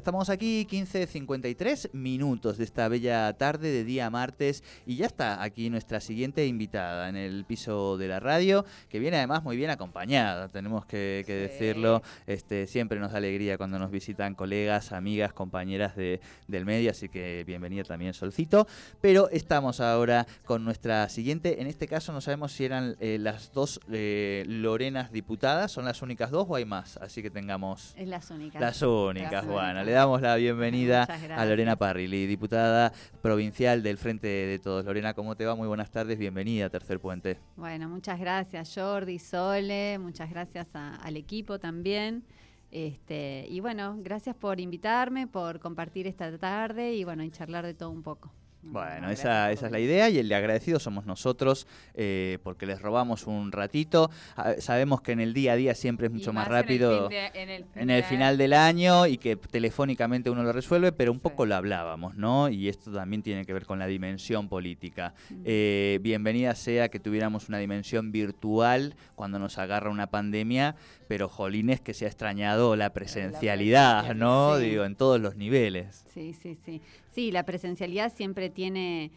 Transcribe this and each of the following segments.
Estamos aquí, 15.53 minutos de esta bella tarde de día martes. Y ya está aquí nuestra siguiente invitada en el piso de la radio, que viene además muy bien acompañada, tenemos que, que decirlo, este, siempre nos da alegría cuando nos visitan colegas, amigas, compañeras de, del medio, así que bienvenida también Solcito, pero estamos ahora con nuestra siguiente, en este caso no sabemos si eran eh, las dos eh, Lorenas diputadas, son las únicas dos o hay más, así que tengamos... Es las únicas. Las únicas, Las bueno, únicas. Le damos la bienvenida a. Lorena Parrilli, diputada provincial del Frente de Todos. Lorena, ¿cómo te va? Muy buenas tardes, bienvenida a Tercer Puente. Bueno, muchas gracias Jordi, Sole, muchas gracias a- al equipo también. Este, y bueno, gracias por invitarme, por compartir esta tarde y bueno, y charlar de todo un poco. Bueno, esa, esa es la idea y el de agradecido somos nosotros eh, porque les robamos un ratito. Ah, sabemos que en el día a día siempre es mucho más, en el rápido. de- en el, en final del año y que telefónicamente uno lo resuelve, pero un Sí. poco lo hablábamos, ¿no? Y esto también tiene que ver con la dimensión política. Eh, bienvenida sea que tuviéramos una dimensión virtual cuando nos agarra una pandemia, pero jolines que se ha extrañado la presencialidad, ¿no? Sí. Digo, en todos los niveles. Sí, sí, sí. Sí, la presencialidad siempre tiene,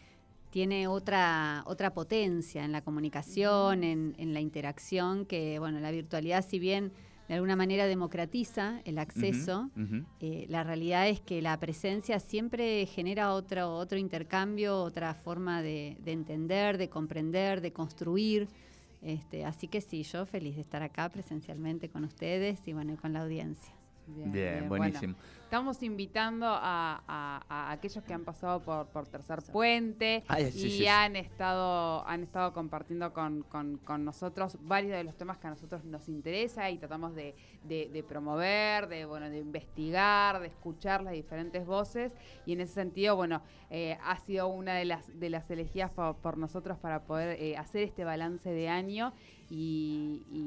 tiene otra, otra potencia en la comunicación, en, en la interacción, que bueno, la virtualidad si bien de alguna manera democratiza el acceso, eh, la realidad es que la presencia siempre genera otro, otro intercambio, otra forma de, de entender, de comprender, de construir. Este, así que sí, yo feliz de estar acá presencialmente con ustedes y bueno, y con la audiencia. Bien, buenísimo. estamos invitando a, a- a aquellos que han pasado por, por Tercer Puente Ay, sí, y sí, sí. han estado han estado compartiendo con, con- con nosotros varios de los temas que a nosotros nos interesa y tratamos de, de- de promover, de bueno, de investigar, de escuchar las diferentes voces y en ese sentido, bueno, eh, ha sido una de las de las elegidas por, por nosotros para poder eh, hacer este balance de año y, y,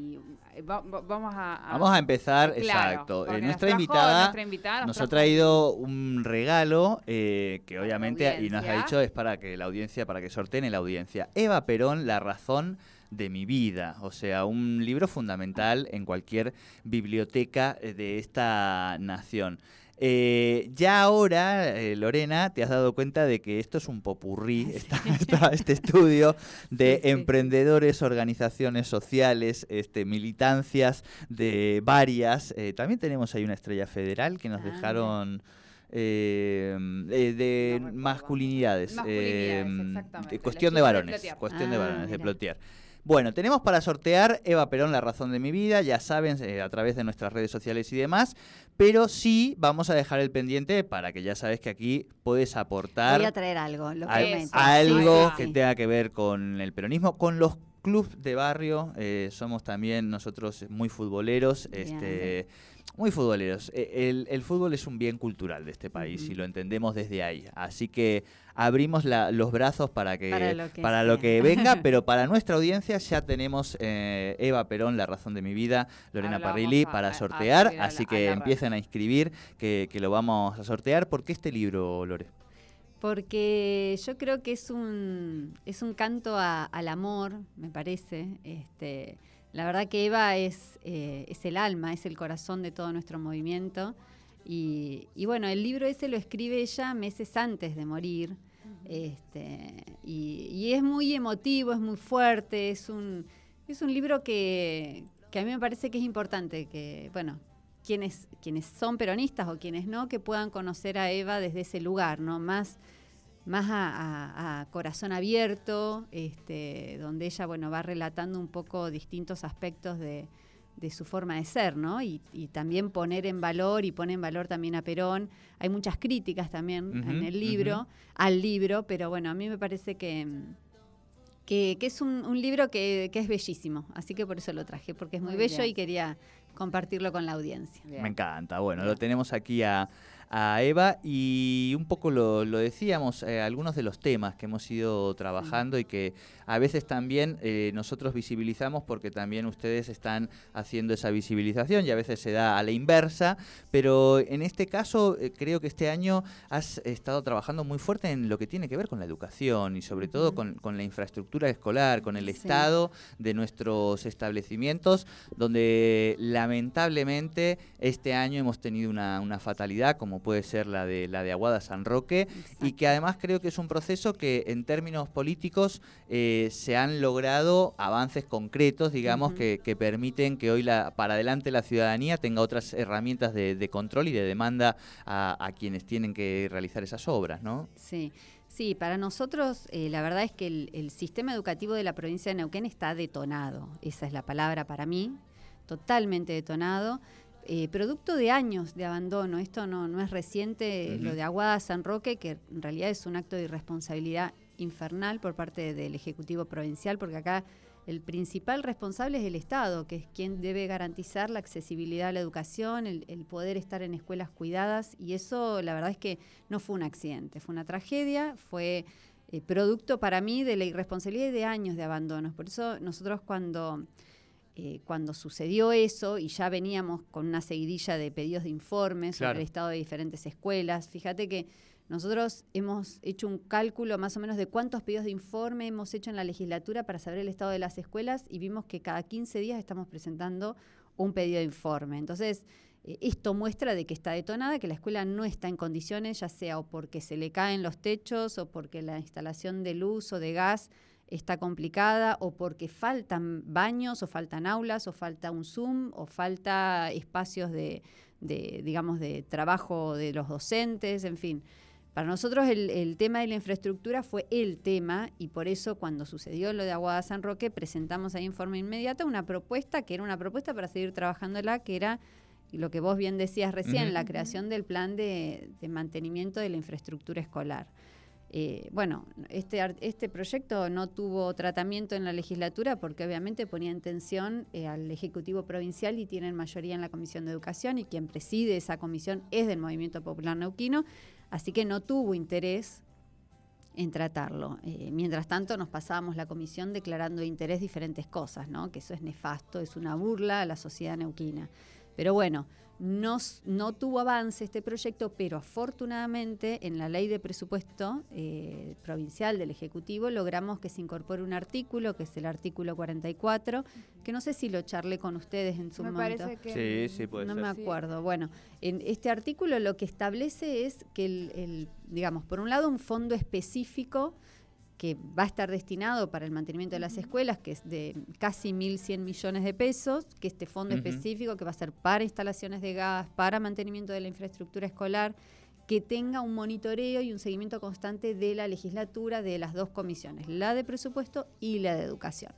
va- va- vamos a, Vamos a empezar, Claro, exacto. Eh, nuestra, trajo- invitada nuestra invitada nos nos ha traído un regalo eh, que obviamente, y nos ha dicho, es para que la audiencia, para que sorteen en la audiencia. Eva Perón, La razón de mi vida. O sea, un libro fundamental en cualquier biblioteca eh, de esta nación. Eh, ya ahora, eh, Lorena, te has dado cuenta de que esto es un popurrí, esta- esta- este estudio de Sí, sí. emprendedores, organizaciones sociales, este, militancias de varias. eh, también tenemos ahí una estrella federal que nos Ah, dejaron eh, eh, de No masculinidades. Eh, de cuestión de de varones. Plotier. cuestión de Ah, varones, de. Plotier. Bueno, tenemos para sortear Eva Perón, La razón de mi vida, ya saben, a través de nuestras redes sociales y demás, pero sí vamos a dejar el pendiente para que ya sabes que aquí puedes aportar Voy a traer algo, lo al- prometo. algo Sí, que sí. tenga que ver con el peronismo, con los clubes de barrio. eh, somos también nosotros muy futboleros, Bien. este, muy futboleros. Eh, El, el fútbol es un bien cultural de este país y lo entendemos desde ahí. Así que abrimos la- los brazos para que Para lo que para lo sea. que venga, pero para nuestra audiencia ya tenemos eh, Eva Perón, La razón de mi vida, Lorena Parrilli a- para a sortear, a así que empiecen a inscribir, que, que lo vamos a sortear. ¿Por qué este libro, Lore? Porque yo creo que es un, es un canto a- al amor, me parece. Este, la verdad que Eva es, eh, es el alma, es el corazón de todo nuestro movimiento. Y, y bueno, el libro ese lo escribe ella meses antes de morir. Este, y, y es muy emotivo, es muy fuerte, es un, es un libro que, que a mí me parece que es importante que, bueno, quienes, quienes son peronistas o quienes no, que puedan conocer a Eva desde ese lugar, ¿no? Más, más a, corazón abierto, este, donde ella bueno, va relatando un poco distintos aspectos de, su forma de ser, ¿no? Y, también poner en valor y pone en valor también a Perón. Hay muchas críticas también en el libro, al libro, pero bueno, a mí me parece que, que, es un, libro que, es bellísimo, así que por eso lo traje, porque es muy, bello y quería compartirlo con la audiencia. Me encanta, bueno, lo tenemos aquí a a Eva y un poco lo, decíamos, eh, algunos de los temas que hemos ido trabajando y que a veces también eh, nosotros visibilizamos porque también ustedes están haciendo esa visibilización y a veces se da a la inversa, pero en este caso eh, creo que este año has estado trabajando muy fuerte en lo que tiene que ver con la educación y sobre todo con, la infraestructura escolar, con el estado de nuestros establecimientos, donde lamentablemente este año hemos tenido una, una fatalidad como puede ser la de la de Aguada San Roque, y que además creo que es un proceso que en términos políticos eh, se han logrado avances concretos, digamos, que, permiten que hoy la, para adelante la ciudadanía tenga otras herramientas de, control y de demanda a, quienes tienen que realizar esas obras, ¿no? Sí. Sí, para nosotros eh, la verdad es que el, sistema educativo de la provincia de Neuquén está detonado, esa es la palabra para mí, totalmente detonado. Eh, producto de años de abandono. Esto no, no es reciente, lo de Aguada San Roque, que en realidad es un acto de irresponsabilidad infernal por parte del Ejecutivo Provincial, porque acá el principal responsable es el Estado, que es quien debe garantizar la accesibilidad a la educación, el, poder estar en escuelas cuidadas, y eso la verdad es que no fue un accidente, fue una tragedia, fue eh, producto para mí de la irresponsabilidad de años de abandonos. Por eso nosotros cuando eh, cuando sucedió eso y ya veníamos con una seguidilla de pedidos de informes sobre el estado de diferentes escuelas, fíjate que nosotros hemos hecho un cálculo más o menos de cuántos pedidos de informe hemos hecho en la legislatura para saber el estado de las escuelas y vimos que cada 15 días estamos presentando un pedido de informe. Entonces, eh, esto muestra de que está detonada, que la escuela no está en condiciones, ya sea o porque se le caen los techos o porque la instalación de luz o de gas está complicada o porque faltan baños o faltan aulas o falta un Zoom o falta espacios de, digamos, de trabajo de los docentes, en fin. Para nosotros el, tema de la infraestructura fue el tema y por eso cuando sucedió lo de Aguada San Roque presentamos ahí en forma inmediata una propuesta que era una propuesta para seguir trabajándola, que era lo que vos bien decías recién, la creación del plan de mantenimiento de la infraestructura escolar. Eh, bueno, este, este proyecto no tuvo tratamiento en la legislatura porque obviamente ponía en tensión eh, al Ejecutivo Provincial y tienen mayoría en la Comisión de Educación y quien preside esa comisión es del Movimiento Popular Neuquino, así que no tuvo interés en tratarlo. Eh, mientras tanto, nos pasábamos la comisión declarando de interés diferentes cosas, ¿no? que eso es nefasto, es una burla a la sociedad neuquina. Pero bueno, no, no tuvo avance este proyecto, pero afortunadamente en la ley de presupuesto eh, provincial del Ejecutivo logramos que se incorpore un artículo, que es el artículo 44, que no sé si lo charlé con ustedes en su me momento. Parece que sí, sí, puede no me acuerdo. Bueno, en este artículo lo que establece es que, el, digamos, por un lado un fondo específico que va a estar destinado para el mantenimiento de las escuelas, que es de casi 1.100 millones de pesos, que este fondo específico que va a ser para instalaciones de gas, para mantenimiento de la infraestructura escolar, que tenga un monitoreo y un seguimiento constante de la legislatura de las dos comisiones, la de presupuesto y la de educación.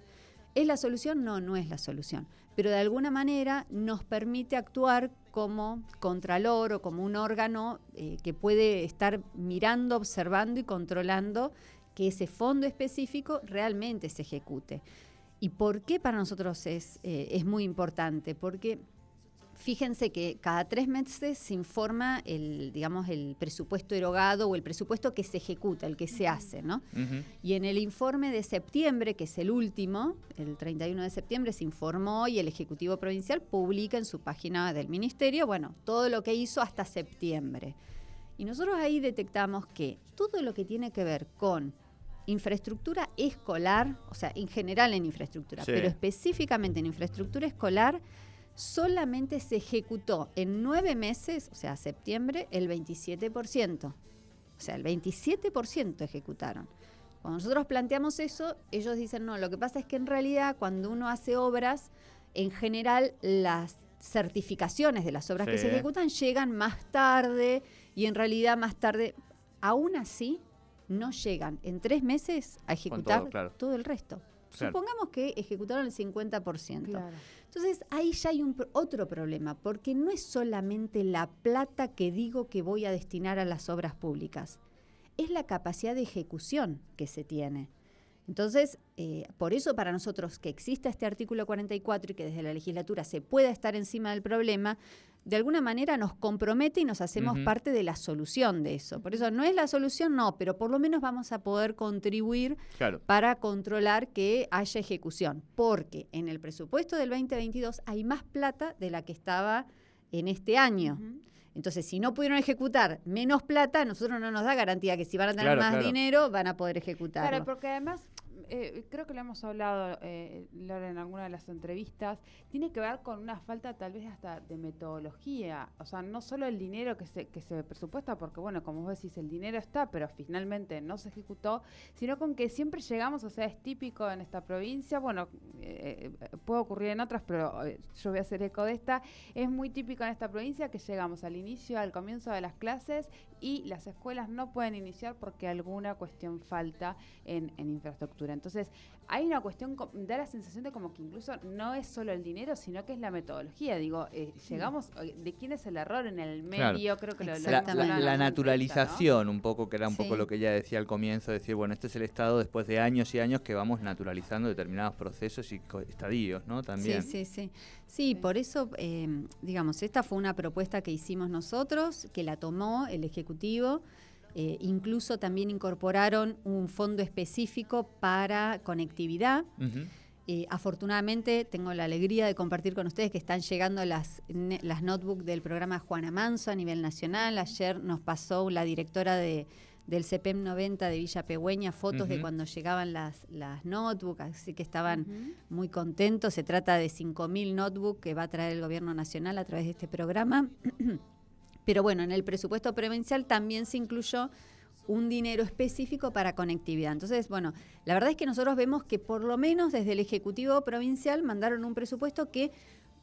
¿Es la solución? No, no es la solución. Pero de alguna manera nos permite actuar como contralor o como un órgano eh, que puede estar mirando, observando y controlando que ese fondo específico realmente se ejecute. ¿Y por qué para nosotros es, eh, es muy importante? Porque fíjense que cada tres meses se informa el, digamos, el presupuesto erogado o el presupuesto que se ejecuta, el que se hace, ¿no? Y en el informe de septiembre, que es el último, el 31 de septiembre, se informó y el Ejecutivo Provincial publica en su página del Ministerio, bueno, todo lo que hizo hasta septiembre. Y nosotros ahí detectamos que todo lo que tiene que ver con infraestructura escolar, o sea, en general en infraestructura, pero específicamente en infraestructura escolar, solamente se ejecutó en nueve meses, o sea, septiembre, el 27%. O sea, el 27% ejecutaron. Cuando nosotros planteamos eso, ellos dicen, no, lo que pasa es que en realidad cuando uno hace obras, en general las certificaciones de las obras que se ejecutan llegan más tarde y en realidad más tarde, aún así, no llegan en tres meses a ejecutar todo, claro. todo el resto. Claro. Supongamos que ejecutaron el 50%. Claro. Entonces ahí ya hay un, otro problema, porque no es solamente la plata que digo que voy a destinar a las obras públicas, es la capacidad de ejecución que se tiene. Entonces, eh, por eso para nosotros que exista este artículo 44 y que desde la legislatura se pueda estar encima del problema, de alguna manera nos compromete y nos hacemos parte de la solución de eso. Por eso no es la solución, no, pero por lo menos vamos a poder contribuir Claro. para controlar que haya ejecución, porque en el presupuesto del 2022 hay más plata de la que estaba en este año. Entonces, si no pudieron ejecutar menos plata, a nosotros no nos da garantía que si van a tener Claro, más claro. dinero, van a poder ejecutarlo. Claro, porque además, eh, creo que lo hemos hablado, eh, Laura, en alguna de las entrevistas, tiene que ver con una falta tal vez hasta de metodología. O sea, no solo el dinero que se, presupuesta, porque bueno, como vos decís, el dinero está, pero finalmente no se ejecutó, sino con que siempre llegamos, o sea, es típico en esta provincia, bueno, eh, eh, puede ocurrir en otras, pero yo voy a hacer eco de esta, es muy típico en esta provincia que llegamos al inicio, al comienzo de las clases y las escuelas no pueden iniciar porque alguna cuestión falta en infraestructura. Entonces, hay una cuestión, da la sensación de como que incluso no es solo el dinero, sino que es la metodología. Digo, eh, llegamos, eh, ¿de quién es el error en el Claro. medio? Creo que lo, lo La, la- la naturalización, un poco, que era un poco lo que ella decía al comienzo, decir, bueno, este es el Estado después de años y años que vamos naturalizando determinados procesos y estadios, ¿no? También. Sí, sí, sí. Sí, por eso, eh, digamos, esta fue una propuesta que hicimos nosotros, que la tomó el Ejecutivo. Eh, incluso también incorporaron un fondo específico para conectividad. Eh, afortunadamente tengo la alegría de compartir con ustedes que están llegando las, ne- las notebooks del programa Juana Manso a nivel nacional. Ayer nos pasó la directora de, del CPEM 90 de Villa Pegüeña fotos de cuando llegaban las, las notebooks, así que estaban muy contentos. Se trata de 5.000 notebooks que va a traer el gobierno nacional a través de este programa. Pero bueno, en el presupuesto provincial también se incluyó un dinero específico para conectividad. Entonces, bueno, la verdad es que nosotros vemos que por lo menos desde el Ejecutivo Provincial mandaron un presupuesto que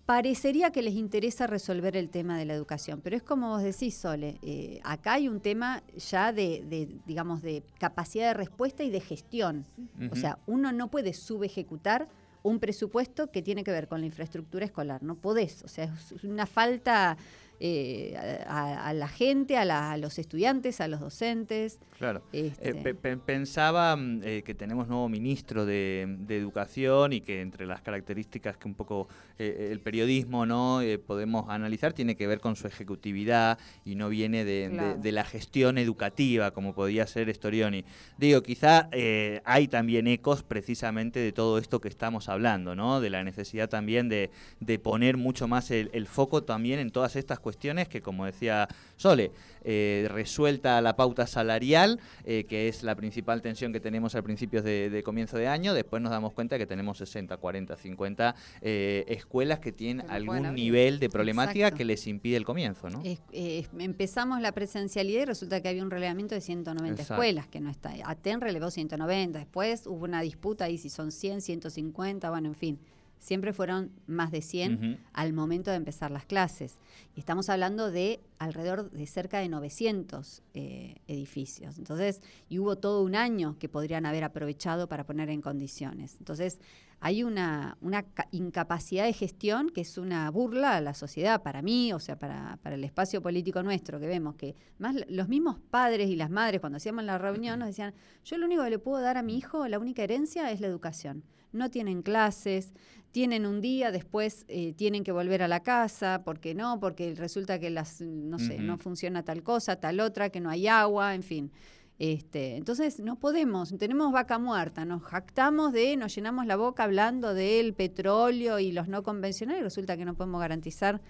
parecería que les interesa resolver el tema de la educación. Pero es como vos decís, Sole, eh, acá hay un tema ya de, de, digamos, de capacidad de respuesta y de gestión. O sea, uno no puede subejecutar un presupuesto que tiene que ver con la infraestructura escolar. No podés. O sea, es una falta eh, a, a la gente, a, la- a los estudiantes, a los docentes. Claro. Este, Eh, pe- pe- pensaba mm, eh, que tenemos nuevo ministro de, de Educación y que entre las características que un poco el periodismo no podemos analizar tiene que ver con su ejecutividad y no viene de, de- Claro. de la gestión educativa como podía ser Storioni. Digo, quizá eh, hay también ecos precisamente de todo esto que estamos hablando, ¿no? De la necesidad también de, de poner mucho más el, el foco también en todas estas cuestiones que, como decía Sole, eh, resuelta la pauta salarial, eh, que es la principal tensión que tenemos al principio de, de comienzo de año, después nos damos cuenta que tenemos 60, 40, 50 eh, escuelas que tienen algún nivel de problemática Exacto. que les impide el comienzo, ¿no? es- empezamos la presencialidad y resulta que había un relevamiento de 190 Exacto. escuelas, que no está. ATEN relevó 190, después hubo una disputa ahí si son 100, 150, bueno, en fin. Siempre fueron más de 100 Ujú. al momento de empezar las clases. Y estamos hablando de alrededor de cerca de 900 eh, edificios. Entonces, y hubo todo un año que podrían haber aprovechado para poner en condiciones. Entonces, hay una, una ca- incapacidad de gestión que es una burla a la sociedad, para mí, o sea, para, para el espacio político nuestro, que vemos que más los mismos padres y las madres, cuando hacíamos la reunión, nos decían, yo lo único que le puedo dar a mi hijo, la única herencia es la educación. No tienen clases, tienen un día, después eh, tienen que volver a la casa, porque no, porque resulta que las, no sé, no funciona tal cosa, tal otra, que no hay agua, en fin. Este, entonces no podemos, tenemos vaca muerta, nos jactamos de, nos llenamos la boca hablando del petróleo y los no convencionales, y resulta que no podemos garantizar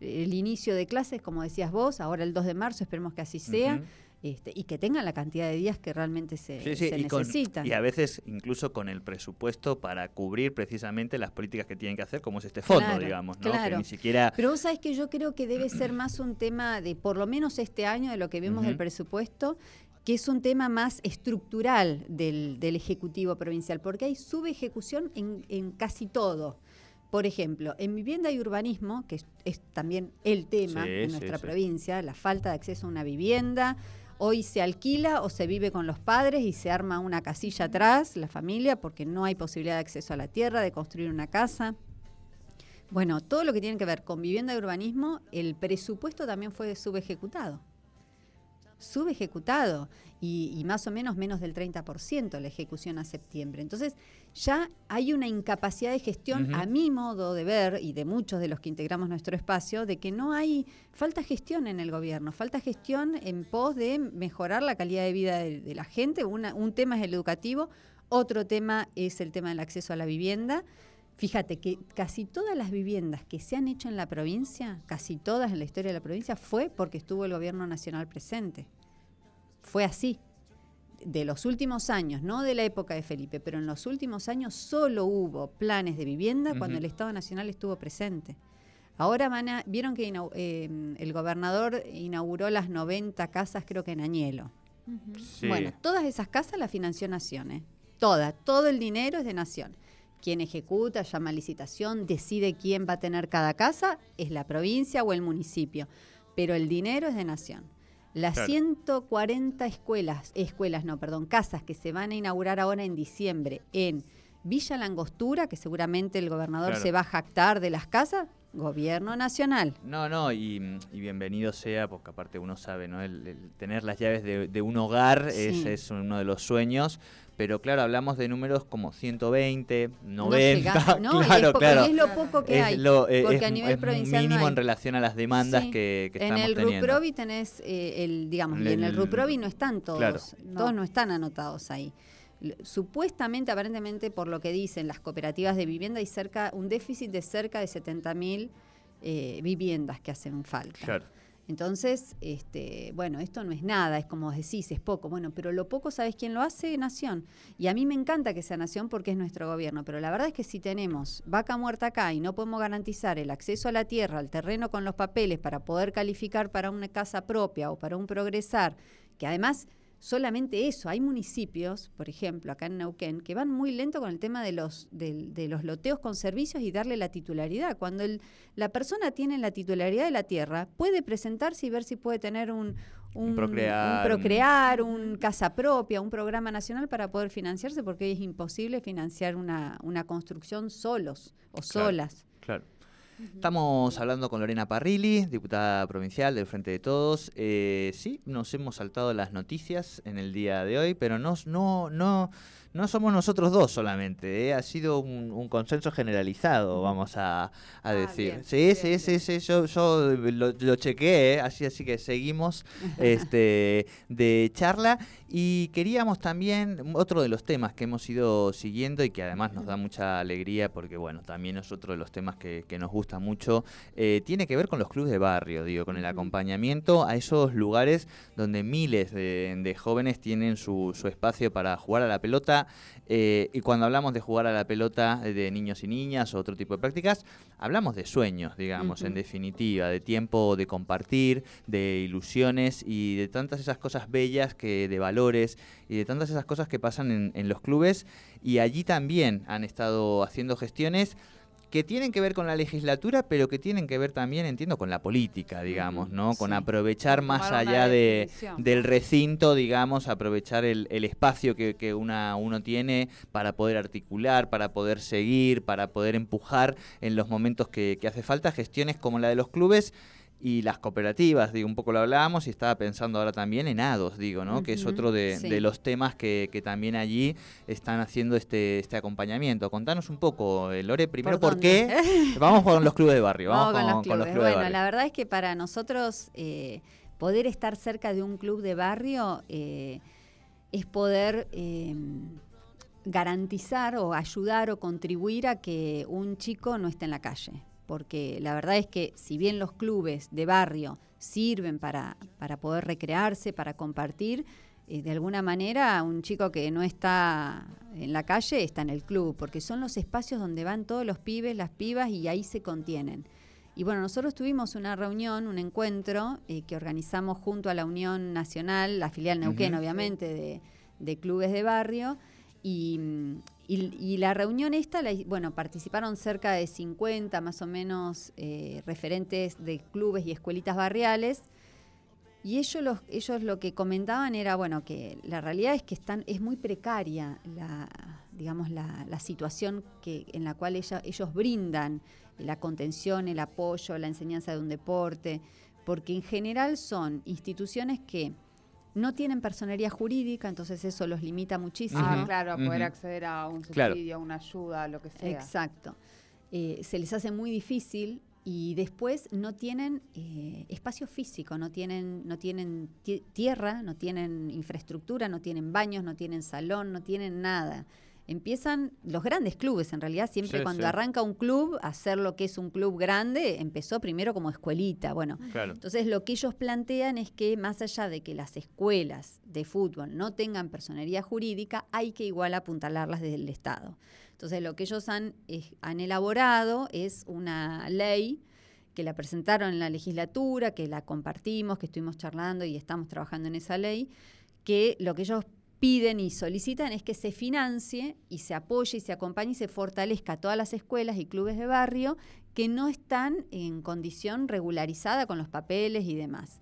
el inicio de clases, como decías vos, ahora el 2 de marzo, esperemos que así sea, este, y que tengan la cantidad de días que realmente se, Sí, sí, se y, con- necesitan. y a veces incluso con el presupuesto para cubrir precisamente las políticas que tienen que hacer, como es este fondo, Claro, digamos, ¿no? claro. Que ni siquiera... Pero vos sabés que yo creo que debe ser más un tema de, por lo menos este año, de lo que vemos del presupuesto, que es un tema más estructural del, del Ejecutivo Provincial, porque hay subejecución en, en casi todo. Por ejemplo, en vivienda y urbanismo, que es, es también el tema Sí, en nuestra sí. provincia, la falta de acceso a una vivienda Hoy se alquila o se vive con los padres y se arma una casilla atrás, la familia, porque no hay posibilidad de acceso a la tierra, de construir una casa. Bueno, todo lo que tiene que ver con vivienda y urbanismo, el presupuesto también fue subejecutado subejecutado y, y más o menos menos del 30% la ejecución a septiembre. Entonces ya hay una incapacidad de gestión, a mi modo de ver y de muchos de los que integramos nuestro espacio, de que no hay, falta gestión en el gobierno, falta gestión en pos de mejorar la calidad de vida de, la gente. un tema es el educativo, otro tema es el tema del acceso a la vivienda. Fíjate que casi todas las viviendas que se han hecho en la provincia, casi todas en la historia de la provincia, fue porque estuvo el gobierno nacional presente. Fue así. De los últimos años, no de la época de Felipe, pero en los últimos años solo hubo planes de vivienda cuando el Estado Nacional estuvo presente. Ahora van a, vieron que em, el gobernador inauguró las 90 casas, creo que en Añelo. Bueno, todas esas casas las financió Nación, ¿eh? Toda, todo el dinero es de Nación. Quien ejecuta, llama licitación, decide quién va a tener cada casa, es la provincia o el municipio. Pero el dinero es de Nación. Las 140 escuelas, escuelas no, perdón, casas que se van a inaugurar ahora en diciembre en Villa Langostura, que seguramente el gobernador se va a jactar de las casas, Gobierno Nacional. No, no, y, bienvenido sea, porque aparte uno sabe, ¿no? El, tener las llaves de, un hogar es, es, uno de los sueños pero claro, hablamos de números como 120, 90, no claro, es claro. es lo poco que hay, eh, porque a nivel provincial mínimo en relación a las demandas que, que en el RUPROVI tenés eh, el, digamos, y en el RUPROVI no están todos, todos no están anotados ahí. Supuestamente, aparentemente, por lo que dicen las cooperativas de vivienda, hay cerca un déficit de cerca de 70.000 eh, viviendas que hacen falta. Claro. Entonces, este, bueno, esto no es nada, es como decís, es poco. Bueno, pero lo poco, ¿sabes quién lo hace? Nación. Y a mí me encanta que sea Nación porque es nuestro gobierno, pero la verdad es que si tenemos vaca muerta acá y no podemos garantizar el acceso a la tierra, al terreno con los papeles para poder calificar para una casa propia o para un progresar, que además solamente eso. Hay municipios, por ejemplo, acá en Neuquén, que van muy lento con el tema de los, de, los loteos con servicios y darle la titularidad. Cuando la persona tiene la titularidad de la tierra, puede presentarse y ver si puede tener un, un, procrear, un, casa propia, un programa nacional para poder financiarse, porque es imposible financiar una, una construcción solos o solas. Claro. Estamos hablando con Lorena Parrilli, diputada provincial del Frente de Todos. Eh, sí, nos hemos saltado las noticias en el día de hoy, pero no, no, no no somos nosotros dos solamente, ¿eh? ha sido un, consenso generalizado, vamos a, ah, decir. sí, sí, sí, sí, yo, lo, lo chequeé, ¿eh? así, así que seguimos este, de charla y queríamos también, otro de los temas que hemos ido siguiendo y que además nos da mucha alegría porque bueno, también es otro de los temas que, nos gusta mucho, eh, tiene que ver con los clubes de barrio, digo, con el acompañamiento a esos lugares donde miles de, jóvenes tienen su, su espacio para jugar a la pelota eh, y cuando hablamos de jugar a la pelota de niños y niñas o otro tipo de prácticas, hablamos de sueños, digamos, en definitiva, de tiempo de compartir, de ilusiones y de tantas esas cosas bellas que de valores y de tantas esas cosas que pasan en los clubes. Y allí también han estado haciendo gestiones que tienen que ver con la legislatura, pero que tienen que ver también, entiendo, con la política, digamos, ¿no? Con aprovechar más allá de, del recinto, digamos, aprovechar el, espacio que, que una, uno tiene para poder articular, para poder seguir, para poder empujar en los momentos que, que hace falta, gestiones como la de los clubes y las cooperativas, digo, un poco lo hablábamos y estaba pensando ahora también en ADOS, digo, ¿no? que es otro de, los temas que, también allí están haciendo este, este acompañamiento. Contanos un poco, eh, Lore, primero por, qué. Vamos con los clubes de barrio. Vamos, con, los clubes. bueno, la verdad es que para nosotros eh, poder estar cerca de un club de barrio eh, es poder garantizar o ayudar o contribuir a que un chico no esté en la calle porque la verdad es que si bien los clubes de barrio sirven para, para poder recrearse, para compartir, eh, de alguna manera un chico que no está en la calle está en el club, porque son los espacios donde van todos los pibes, las pibas y ahí se contienen. Y bueno, nosotros tuvimos una reunión, un encuentro eh, que organizamos junto a la Unión Nacional, la filial Neuquén, obviamente, de, de clubes de barrio, y, y, la reunión esta, bueno, participaron cerca de 50 más o menos eh, referentes de clubes y escuelitas barriales. Y ellos, los, ellos lo que comentaban era, bueno, que la realidad es que están, es muy precaria la, digamos, la, situación que, en la cual ellos brindan la contención, el apoyo, la enseñanza de un deporte, porque en general son instituciones que no tienen personería jurídica, entonces eso los limita muchísimo. Ah, claro, poder acceder a un subsidio, a una ayuda, lo que sea. Exacto. Eh, se les hace muy difícil y después no tienen eh, espacio físico, no tienen, no tienen tierra, no tienen infraestructura, no tienen baños, no tienen salón, no tienen nada empiezan los grandes clubes, en realidad siempre cuando arranca un club, hacer lo que es un club grande, empezó primero como escuelita. Bueno, entonces lo que ellos plantean es que más allá de que las escuelas de fútbol no tengan personería jurídica, hay que igual apuntalarlas desde el Estado. Entonces lo que ellos han, han elaborado es una ley que la presentaron en la legislatura, que la compartimos, que estuvimos charlando y estamos trabajando en esa ley, que lo que ellos piden y solicitan es que se financie y se apoye y se acompañe y se fortalezca a todas las escuelas y clubes de barrio que no están en condición regularizada con los papeles y demás.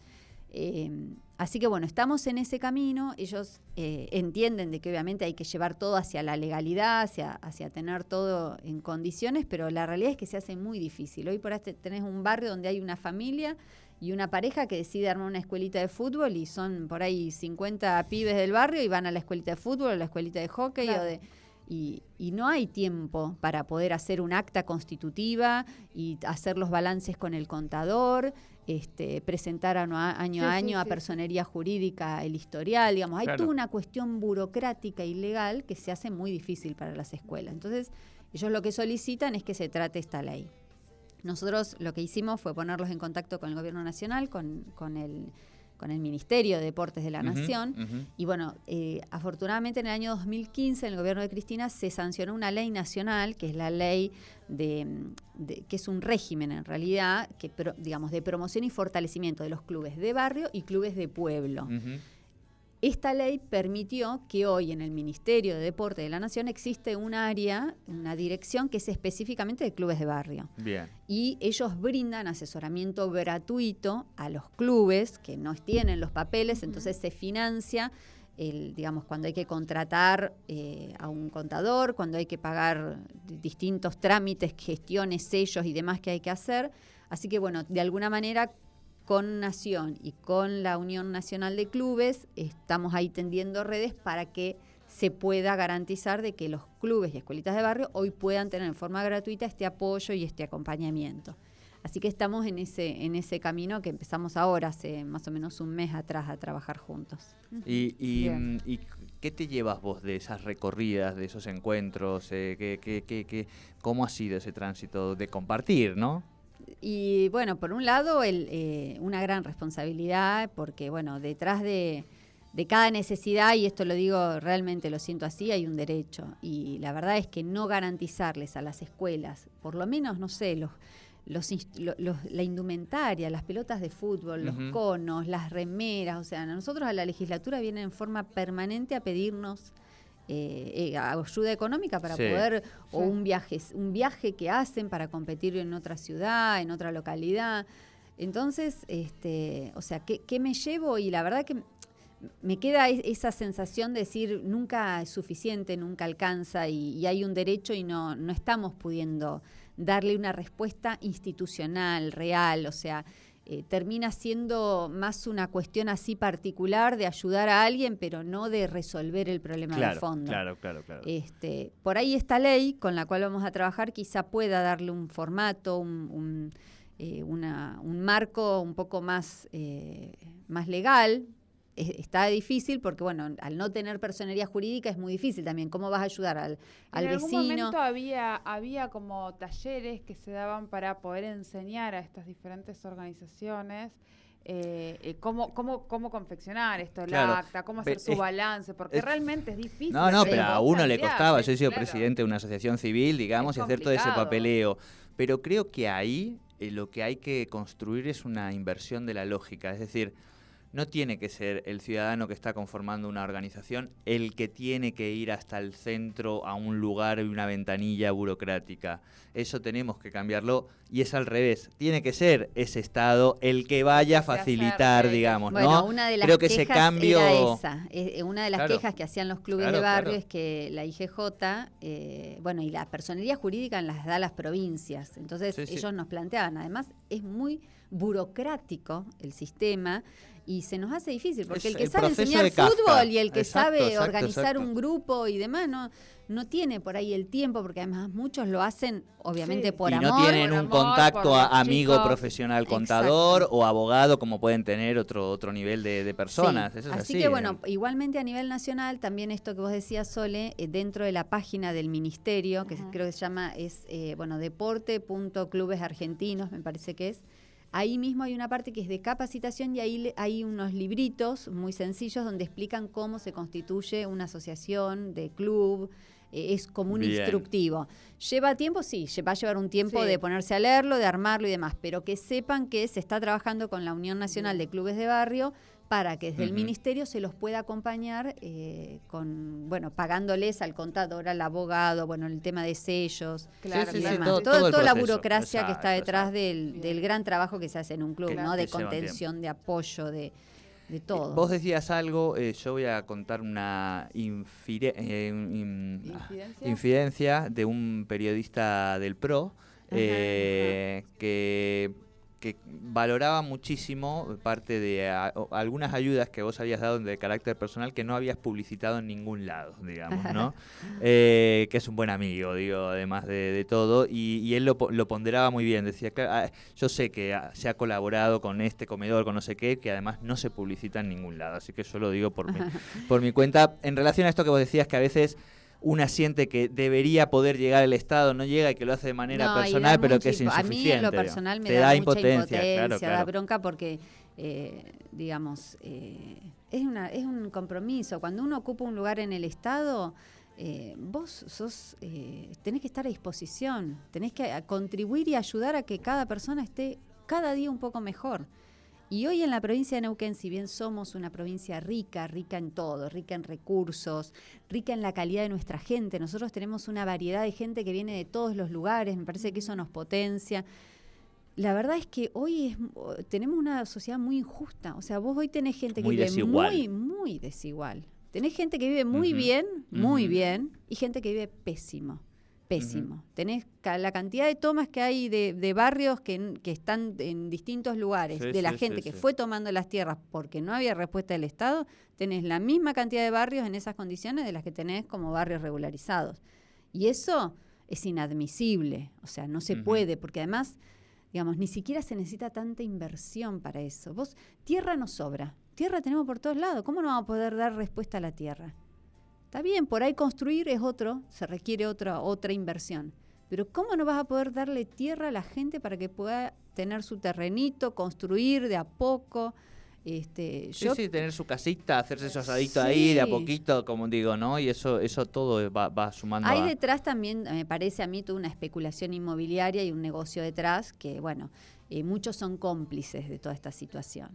Em, así que bueno, estamos en ese camino, ellos eh, entienden de que obviamente hay que llevar todo hacia la legalidad, hacia, hacia tener todo en condiciones, pero la realidad es que se hace muy difícil. Hoy por ahí tenés un barrio donde hay una familia y una pareja que decide armar una escuelita de fútbol y son por ahí 50 pibes del barrio y van a la escuelita de fútbol, a la escuelita de hockey o de... Y, no hay tiempo para poder hacer un acta constitutiva y hacer los balances con el contador, este, presentar año a año, a personería jurídica el historial, digamos, hay toda una cuestión burocrática y legal que se hace muy difícil para las escuelas. Entonces, ellos lo que solicitan es que se trate esta ley. Nosotros lo que hicimos fue ponerlos en contacto con el Gobierno Nacional, con, con el con el Ministerio de Deportes de la Nación. Y bueno, eh, afortunadamente en el año 2015, en el gobierno de Cristina, se sancionó una ley nacional, que es la ley de, que es un régimen en realidad, que digamos, de promoción y fortalecimiento de los clubes de barrio y clubes de pueblo. Esta ley permitió que hoy en el Ministerio de Deporte de la Nación existe un área, una dirección que es específicamente de clubes de barrio. Bien. Y ellos brindan asesoramiento gratuito a los clubes que no tienen los papeles, entonces se financia el, digamos, cuando hay que contratar eh, a un contador, cuando hay que pagar distintos trámites, gestiones, sellos y demás que hay que hacer. Así que, bueno, de alguna manera con Nación y con la Unión Nacional de Clubes estamos ahí tendiendo redes para que se pueda garantizar de que los clubes y escuelitas de barrio hoy puedan tener en forma gratuita este apoyo y este acompañamiento. Así que estamos en ese, en ese camino que empezamos ahora, hace más o menos un mes atrás, a trabajar juntos. ¿Y, y, qué te llevas vos de esas recorridas, de esos encuentros? Eh, ¿qué, qué, qué, cómo ha sido ese tránsito de compartir, no? Y bueno, por un lado, el, eh, una gran responsabilidad, porque bueno, detrás de, cada necesidad, y esto lo digo realmente, lo siento así, hay un derecho. Y la verdad es que no garantizarles a las escuelas, por lo menos, no sé, los, la indumentaria, las pelotas de fútbol, los conos, las remeras, o sea, nosotros a la legislatura vienen en forma permanente a pedirnos eh, eh, ayuda económica para poder, o un viaje, un viaje que hacen para competir en otra ciudad, en otra localidad. Entonces, este, o sea, ¿qué, me llevo? Y la verdad que me queda esa sensación de decir nunca es suficiente, nunca alcanza y, y, hay un derecho y no, no estamos pudiendo darle una respuesta institucional, real, o sea, eh, termina siendo más una cuestión así particular de ayudar a alguien, pero no de resolver el problema de fondo. Claro, claro, claro. Este, por ahí esta ley con la cual vamos a trabajar quizá pueda darle un formato, un, eh, un marco un poco más, eh, más legal, está difícil porque, bueno, al no tener personería jurídica es muy difícil también. ¿Cómo vas a ayudar al, al en vecino? En algún momento había, había como talleres que se daban para poder enseñar a estas diferentes organizaciones. Eh, eh cómo, cómo, cómo confeccionar esto, el acta, cómo hacer su balance, porque realmente es difícil. No, no, pero a uno le costaba. Yo he sido presidente de una asociación civil, digamos, y hacer todo ese papeleo. Pero creo que ahí eh, lo que hay que construir es una inversión de la lógica. Es decir, no tiene que ser el ciudadano que está conformando una organización el que tiene que ir hasta el centro, a un lugar y una ventanilla burocrática. Eso tenemos que cambiarlo y es al revés. Tiene que ser ese Estado el que vaya a facilitar, digamos, bueno, ¿no? Una de las Creo que quejas ese cambio... era esa. Eh, eh, una de las Claro. quejas que hacían los clubes Claro, de barrio claro. es que la IGJ, eh, bueno, y la personería jurídica las da las provincias. Entonces Sí, sí. ellos nos planteaban, además es muy burocrático el sistema y se nos hace difícil, porque Es el que el sabe enseñar fútbol y el que Exacto, sabe exacto, organizar exacto. un grupo y demás, no, no tiene por ahí el tiempo, porque además muchos lo hacen obviamente Sí. por y amor. no tienen un amor, contacto amigo chicos. profesional Exacto. contador o abogado como pueden tener otro otro nivel de, de personas. Sí. Eso es así, así, que bueno, igualmente a nivel nacional, también esto que vos decías, Sole, eh, dentro de la página del ministerio, que creo que se llama, es, eh, bueno, deporte.clubesargentinos, me parece que es. Ahí mismo hay una parte que es de capacitación y ahí le- hay unos libritos muy sencillos donde explican cómo se constituye una asociación de club. eh, es como un Bien. instructivo. ¿Lleva tiempo? Sí, va a llevar un tiempo Sí. de ponerse a leerlo, de armarlo y demás, pero que sepan que se está trabajando con la Unión Nacional de Clubes de Barrio para que desde el ministerio se los pueda acompañar eh, con, bueno, pagándoles al contador, al abogado, bueno, el tema de sellos, Claro, Sí, sí, y sí, demás. todo- Todo- todo el toda la burocracia que está detrás del, del gran trabajo que se hace en un club, Claro. ¿no? De contención, de apoyo, de, de Eh, todo. Vos decías algo, eh, yo voy a contar una infire- eh, in- ¿Infidencia? infidencia de un periodista del PRO eh, que, que valoraba muchísimo parte de a- algunas ayudas que vos habías dado de carácter personal que no habías publicitado en ningún lado, digamos, ¿no? Eh, que es un buen amigo, digo, además de, de todo, y, y él lo, po- lo ponderaba muy bien, decía, ah, yo sé que se ha colaborado con este comedor, con no sé qué, que además no se publicita en ningún lado, así que yo lo digo por mi, por mi cuenta. En relación a esto que vos decías, que a veces una siente que debería poder llegar al Estado, no llega y que lo hace de manera No, personal, pero que es insuficiente. A mí en lo personal me Te da, da mucha impotencia, impotencia, claro, da claro. bronca porque, eh, digamos, eh, es, una, es un compromiso. Cuando uno ocupa un lugar en el Estado, eh, vos sos, tenés que estar a disposición, tenés que a- contribuir y ayudar a que cada persona esté cada día un poco mejor. Y hoy en la provincia de Neuquén, si bien somos una provincia rica, rica en todo, rica en recursos, rica en la calidad de nuestra gente, nosotros tenemos una variedad de gente que viene de todos los lugares, me parece que eso nos potencia. La verdad es que hoy es- tenemos una sociedad muy injusta. O sea, vos hoy tenés gente Muy que vive muy, muy desigual. Tenés gente que vive muy bien, muy bien, y gente que vive pésimo, pésimo. Tenés ca- la cantidad de tomas que hay de, de barrios que, están en distintos lugares, Sí, de la sí, gente sí, que fue tomando las tierras porque no había respuesta del Estado, tenés la misma cantidad de barrios en esas condiciones de las que tenés como barrios regularizados. Y eso es inadmisible, o sea, no se puede, porque además, digamos, ni siquiera se necesita tanta inversión para eso. Vos, tierra nos sobra, tierra tenemos por todos lados, ¿cómo no vamos a poder dar respuesta a la tierra? Está bien, por ahí construir es otro, se requiere otra, otra inversión. Pero ¿cómo no vas a poder darle tierra a la gente para que pueda tener su terrenito, construir de a poco? Este, Sí, yo sí, tener su casita, hacerse su asadito ahí de a poquito, como digo, ¿no? Y eso eso todo va, va sumando Hay a... detrás también, me parece a mí, toda una especulación inmobiliaria y un negocio detrás que, bueno, eh, muchos son cómplices de toda esta situación.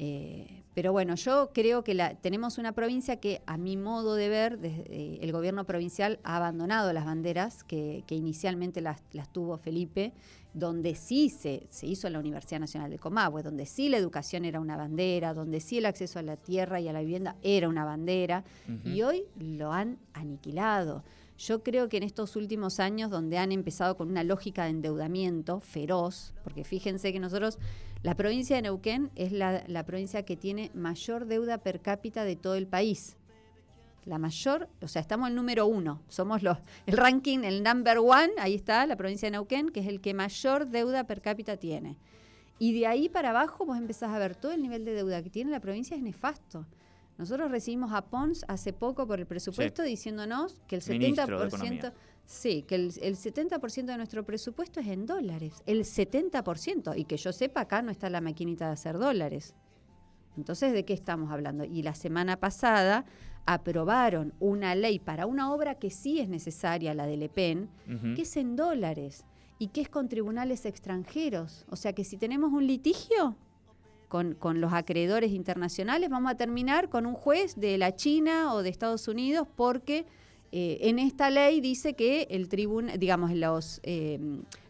Eh, pero bueno, yo creo que la, tenemos una provincia que, a mi modo de ver, desde, eh, el gobierno provincial ha abandonado las banderas que, que inicialmente las, las tuvo Felipe, donde sí se, se hizo la Universidad Nacional de Comahue, donde sí la educación era una bandera, donde sí el acceso a la tierra y a la vivienda era una bandera, y hoy lo han aniquilado. Yo creo que en estos últimos años, donde han empezado con una lógica de endeudamiento feroz, porque fíjense que nosotros, la provincia de Neuquén es la, provincia que tiene mayor deuda per cápita de todo el país. La mayor, o sea, estamos el número uno. Somos los, el ranking, el number one, ahí está, la provincia de Neuquén, que es el que mayor deuda per cápita tiene. Y de ahí para abajo vos empezás a ver todo el nivel de deuda que tiene la provincia es nefasto. Nosotros recibimos a Pons hace poco por el presupuesto diciéndonos que el Ministro de 70%, Economía. sí, que el, el 70% de nuestro presupuesto es en dólares. El 70%. Y que yo sepa, acá no está la maquinita de hacer dólares. Entonces, ¿de qué estamos hablando? Y la semana pasada aprobaron una ley para una obra que sí es necesaria, la del EPEN, Ujú. que es en dólares y que es con tribunales extranjeros. O sea que si tenemos un litigio, con, con los acreedores internacionales, vamos a terminar con un juez de la China o de Estados Unidos porque eh, en esta ley dice que el tribunal, digamos, los, eh,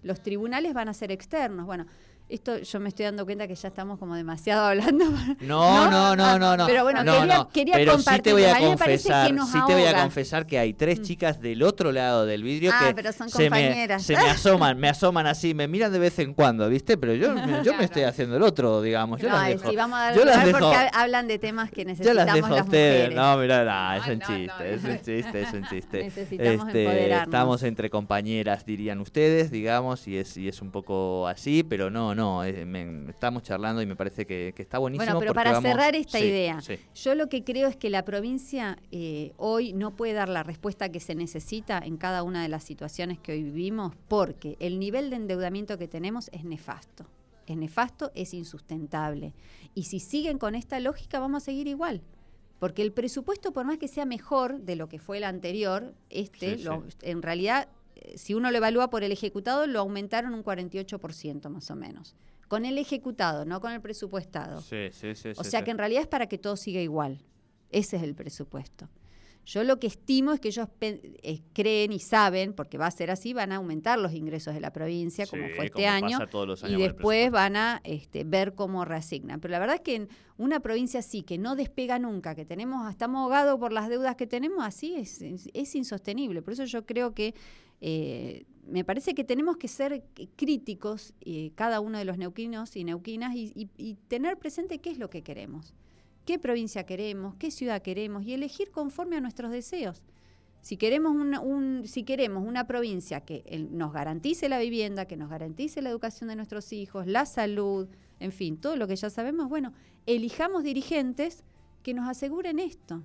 los tribunales van a ser externos. Bueno, esto yo me estoy dando cuenta que ya estamos como demasiado hablando. No, no, no, no, no. Pero bueno, no, quería, no. quería Pero sí compartir. te voy a confesar, que sí te voy a confesar que hay tres Mm. chicas del otro lado del vidrio Ah, que pero son se me, compañeras. se me asoman, me asoman así, me miran de vez en cuando, ¿viste? Pero yo, yo me estoy haciendo el otro, digamos. Yo No, las dejo. sí, vamos a dar yo las dejo- porque ha- hablan de temas que Yo necesitamos las dejo a ustedes. No, mira, no, es un chiste, es un chiste, es un chiste. Necesitamos Este, empoderarnos. estamos entre compañeras, dirían ustedes, digamos, y es, y es un poco así, pero no, no, eh, me- estamos charlando y me parece que, que está buenísimo. Bueno, pero para vamos- cerrar esta sí, idea, sí. yo lo que creo es que la provincia eh, hoy no puede dar la respuesta que se necesita en cada una de las situaciones que hoy vivimos porque el nivel de endeudamiento que tenemos es nefasto. Es nefasto, es insustentable. Y si siguen con esta lógica vamos a seguir igual. Porque el presupuesto, por más que sea mejor de lo que fue el anterior, este, Sí, lo- en realidad, si uno lo evalúa por el ejecutado, lo aumentaron un 48% más o menos. Con el ejecutado, no con el presupuestado. Sí, sí, sí, O sí, sea sí. que en realidad es para que todo siga igual. Ese es el presupuesto. Yo lo que estimo es que ellos eh, creen y saben, porque va a ser así, van a aumentar los ingresos de la provincia, como fue este como año, y después van a este, ver cómo reasignan. Pero la verdad es que en una provincia así, que no despega nunca, que tenemos, estamos ahogados por las deudas que tenemos, así es, es, es insostenible. Por eso yo creo que eh, me parece que tenemos que ser críticos, eh, cada uno de los neuquinos y neuquinas, y, tener presente qué es lo que queremos, qué provincia queremos, qué ciudad queremos, y elegir conforme a nuestros deseos. Si queremos una, provincia que nos garantice la vivienda, que nos garantice la educación de nuestros hijos, la salud, en fin, todo lo que ya sabemos, bueno, elijamos dirigentes que nos aseguren esto.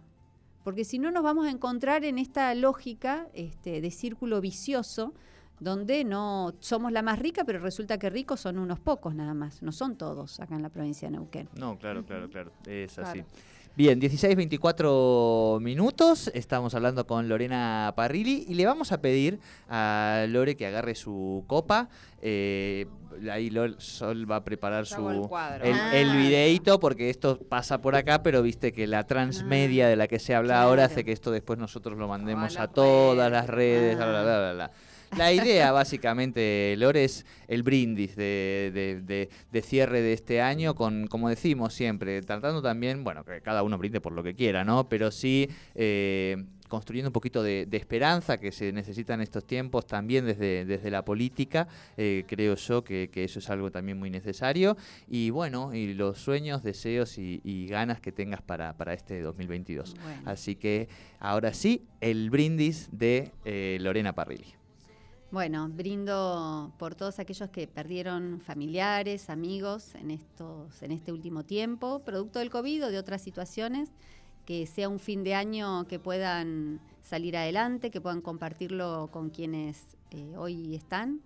Porque si no nos vamos a encontrar en esta lógica este, de círculo vicioso, donde no somos la más rica, pero resulta que ricos son unos pocos nada más, no son todos acá en la provincia de Neuquén. No, claro, claro, claro. Es así. Claro. Bien, 16, 24 minutos. Estamos hablando con Lorena Parrilli y le vamos a pedir a Lore que agarre su copa. Eh, ahí Lol- Sol va a preparar su, el Ah. el videíto porque esto pasa por acá, pero viste que la transmedia de la que se habla ahora hace que esto después nosotros lo mandemos a todas las redes. bla, Ah. bla, bla, bla. La idea, básicamente, Lore, es el brindis de, de- de- de cierre de este año, con, como decimos siempre, tratando también, bueno, que cada uno brinde por lo que quiera, ¿no? Pero sí eh, construyendo un poquito de, de esperanza que se necesita en estos tiempos, también desde, desde la política, eh, creo yo que, que eso es algo también muy necesario. Y bueno, y los sueños, deseos y, y ganas que tengas para, para este 2022. Bueno. Así que ahora sí, el brindis de eh, Lorena Parrilli. Bueno, brindo por todos aquellos que perdieron familiares, amigos en estos, en este último tiempo, producto del COVID o de otras situaciones, que sea un fin de año que puedan salir adelante, que puedan compartirlo con quienes eh, hoy están.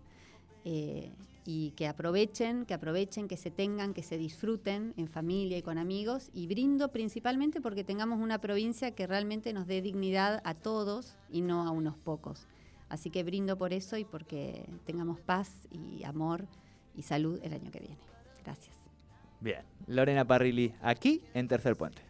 eh, y que aprovechen, que aprovechen, que se tengan, que se disfruten en familia y con amigos. Y brindo principalmente porque tengamos una provincia que realmente nos dé dignidad a todos y no a unos pocos. Así que brindo por eso y porque tengamos paz y amor y salud el año que viene. Gracias. Bien, Lorena Parrilli, aquí en Tercer Puente.